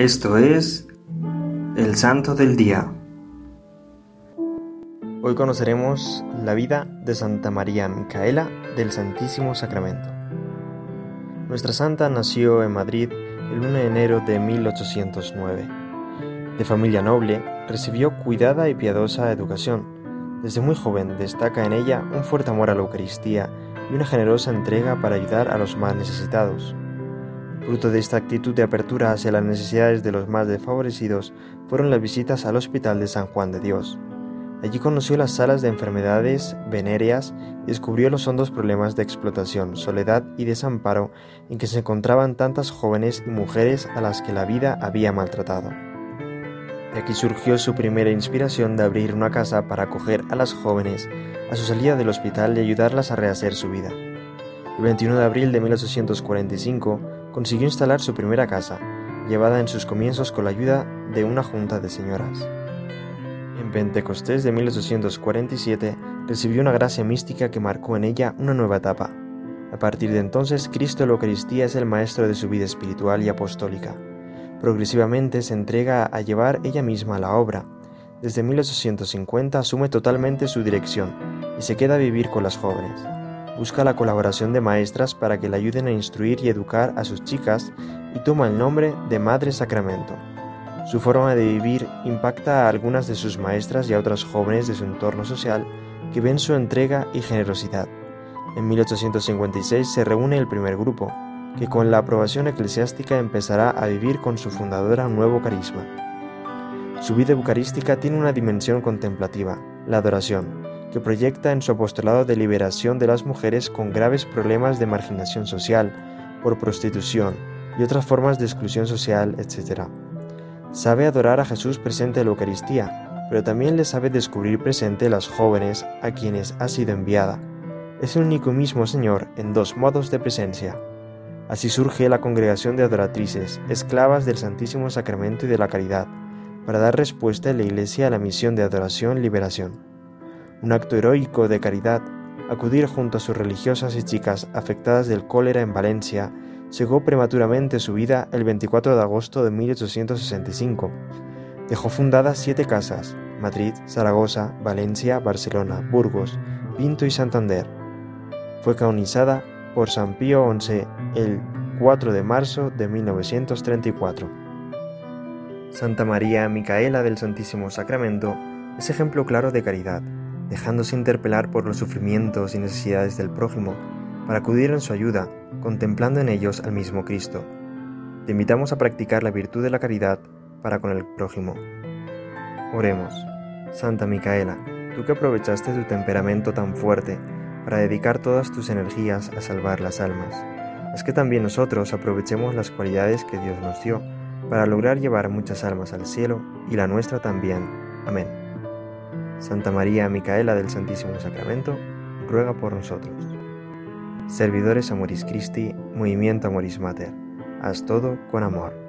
Esto es el Santo del Día. Hoy conoceremos la vida de Santa María Micaela del Santísimo Sacramento. Nuestra santa nació en Madrid el 1 de enero de 1809. De familia noble, recibió cuidada y piadosa educación. Desde muy joven destaca en ella un fuerte amor a la Eucaristía y una generosa entrega para ayudar a los más necesitados. Fruto de esta actitud de apertura hacia las necesidades de los más desfavorecidos fueron las visitas al Hospital de San Juan de Dios. Allí conoció las salas de enfermedades venéreas y descubrió los hondos problemas de explotación, soledad y desamparo en que se encontraban tantas jóvenes y mujeres a las que la vida había maltratado. De aquí surgió su primera inspiración de abrir una casa para acoger a las jóvenes a su salida del hospital y ayudarlas a rehacer su vida. El 21 de abril de 1845 consiguió instalar su primera casa, llevada en sus comienzos con la ayuda de una junta de señoras. En Pentecostés de 1847 recibió una gracia mística que marcó en ella una nueva etapa. A partir de entonces, Cristo la Eucaristía es el maestro de su vida espiritual y apostólica. Progresivamente se entrega a llevar ella misma la obra. Desde 1850 asume totalmente su dirección y se queda a vivir con las jóvenes busca la colaboración de maestras para que le ayuden a instruir y educar a sus chicas y toma el nombre de Madre Sacramento. Su forma de vivir impacta a algunas de sus maestras y a otras jóvenes de su entorno social que ven su entrega y generosidad. En 1856 se reúne el primer grupo, que con la aprobación eclesiástica empezará a vivir con su fundadora un nuevo carisma. Su vida eucarística tiene una dimensión contemplativa, la adoración, que proyecta en su apostolado de liberación de las mujeres con graves problemas de marginación social, por prostitución y otras formas de exclusión social, etc. Sabe adorar a Jesús presente en la Eucaristía, pero también le sabe descubrir presente las jóvenes a quienes ha sido enviada. Es el único mismo Señor en dos modos de presencia. Así surge la congregación de adoratrices, esclavas del Santísimo Sacramento y de la Caridad, para dar respuesta en la Iglesia a la misión de adoración-liberación un acto heroico de caridad, acudir junto a sus religiosas y chicas afectadas del cólera en Valencia, llegó prematuramente su vida el 24 de agosto de 1865. Dejó fundadas siete casas, Madrid, Zaragoza, Valencia, Barcelona, Burgos, Pinto y Santander. Fue canonizada por San Pío XI el 4 de marzo de 1934. Santa María Micaela del Santísimo Sacramento es ejemplo claro de caridad dejándose interpelar por los sufrimientos y necesidades del prójimo, para acudir en su ayuda, contemplando en ellos al mismo Cristo. Te invitamos a practicar la virtud de la caridad para con el prójimo. Oremos. Santa Micaela, tú que aprovechaste tu temperamento tan fuerte para dedicar todas tus energías a salvar las almas, es que también nosotros aprovechemos las cualidades que Dios nos dio para lograr llevar muchas almas al cielo y la nuestra también. Amén. Santa María Micaela del Santísimo Sacramento, ruega por nosotros. Servidores Amoris Christi, Movimiento Amoris Mater, haz todo con amor.